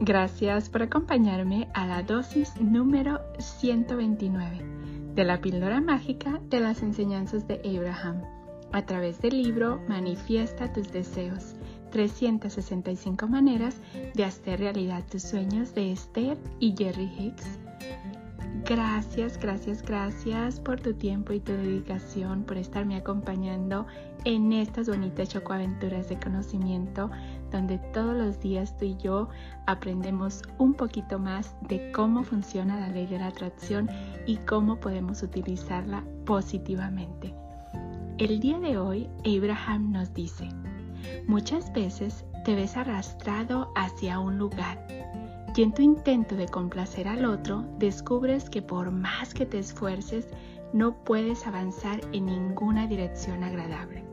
Gracias por acompañarme a la dosis número 129 de la píldora mágica de las enseñanzas de Abraham. A través del libro Manifiesta tus deseos. 365 maneras de hacer realidad tus sueños de Esther y Jerry Hicks. Gracias, gracias, gracias por tu tiempo y tu dedicación, por estarme acompañando en estas bonitas chocoaventuras de conocimiento, donde todos los días tú y yo aprendemos un poquito más de cómo funciona la ley de la atracción y cómo podemos utilizarla positivamente. El día de hoy, Abraham nos dice, muchas veces te ves arrastrado hacia un lugar y en tu intento de complacer al otro descubres que por más que te esfuerces no puedes avanzar en ninguna dirección agradable.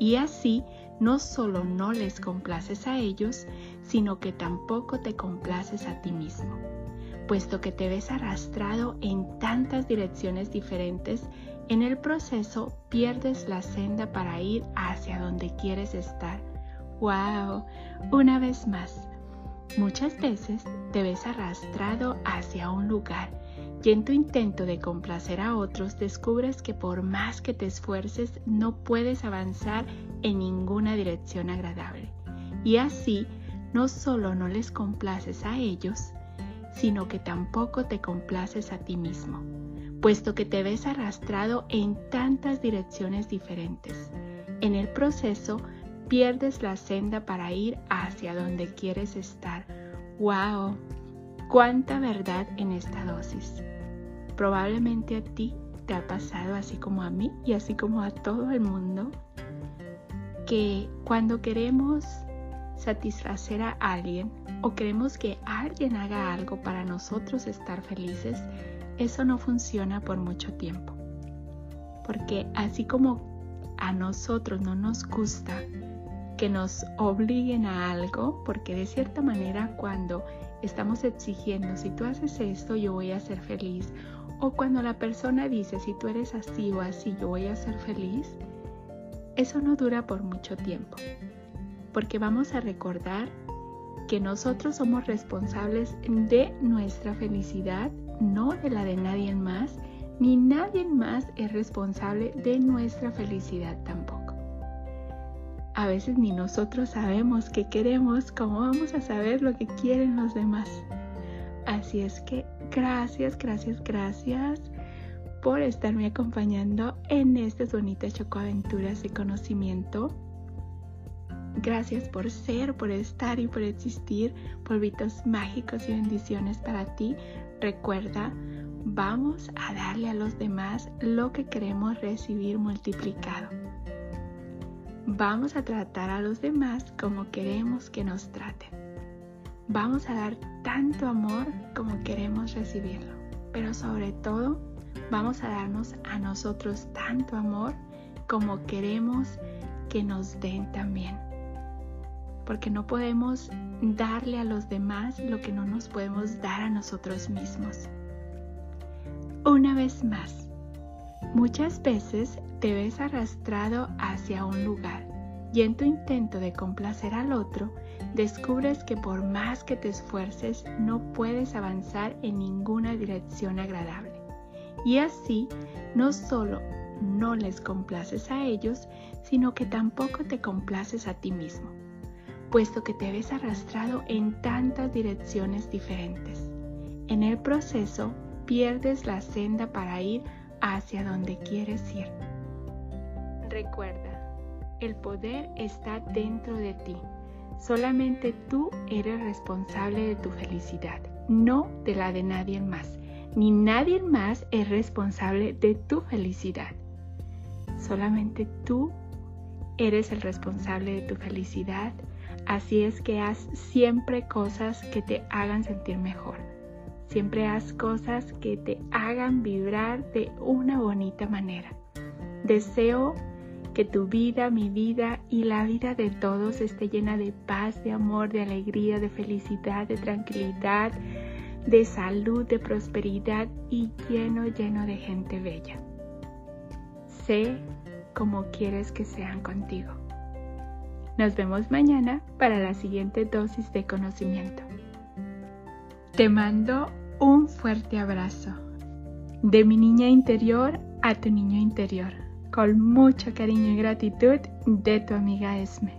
Y así no solo no les complaces a ellos, sino que tampoco te complaces a ti mismo, puesto que te ves arrastrado en tantas direcciones diferentes, en el proceso pierdes la senda para ir hacia donde quieres estar. ¡Wow! Una vez más, Muchas veces te ves arrastrado hacia un lugar y en tu intento de complacer a otros descubres que por más que te esfuerces no puedes avanzar en ninguna dirección agradable. Y así no solo no les complaces a ellos, sino que tampoco te complaces a ti mismo, puesto que te ves arrastrado en tantas direcciones diferentes. En el proceso pierdes la senda para ir hacia donde quieres estar. ¡Wow! ¡Cuánta verdad en esta dosis! Probablemente a ti te ha pasado así como a mí y así como a todo el mundo que cuando queremos satisfacer a alguien o queremos que alguien haga algo para nosotros estar felices, eso no funciona por mucho tiempo. Porque así como a nosotros no nos gusta que nos obliguen a algo, porque de cierta manera cuando estamos exigiendo, si tú haces esto, yo voy a ser feliz, o cuando la persona dice, si tú eres así o así, yo voy a ser feliz, eso no dura por mucho tiempo, porque vamos a recordar que nosotros somos responsables de nuestra felicidad, no de la de nadie más, ni nadie más es responsable de nuestra felicidad tampoco. A veces ni nosotros sabemos qué queremos, cómo vamos a saber lo que quieren los demás. Así es que gracias, gracias, gracias por estarme acompañando en estas bonitas chocoaventuras de conocimiento. Gracias por ser, por estar y por existir. Polvitos mágicos y bendiciones para ti. Recuerda, vamos a darle a los demás lo que queremos recibir multiplicado. Vamos a tratar a los demás como queremos que nos traten. Vamos a dar tanto amor como queremos recibirlo. Pero sobre todo, vamos a darnos a nosotros tanto amor como queremos que nos den también. Porque no podemos darle a los demás lo que no nos podemos dar a nosotros mismos. Una vez más, Muchas veces te ves arrastrado hacia un lugar y en tu intento de complacer al otro descubres que por más que te esfuerces no puedes avanzar en ninguna dirección agradable. Y así no solo no les complaces a ellos, sino que tampoco te complaces a ti mismo, puesto que te ves arrastrado en tantas direcciones diferentes. En el proceso pierdes la senda para ir hacia donde quieres ir. Recuerda, el poder está dentro de ti. Solamente tú eres responsable de tu felicidad, no de la de nadie más. Ni nadie más es responsable de tu felicidad. Solamente tú eres el responsable de tu felicidad. Así es que haz siempre cosas que te hagan sentir mejor Siempre haz cosas que te hagan vibrar de una bonita manera. Deseo que tu vida, mi vida y la vida de todos esté llena de paz, de amor, de alegría, de felicidad, de tranquilidad, de salud, de prosperidad y lleno, lleno de gente bella. Sé como quieres que sean contigo. Nos vemos mañana para la siguiente dosis de conocimiento. Te mando un fuerte abrazo. De mi niña interior a tu niño interior. Con mucho cariño y gratitud de tu amiga Esme.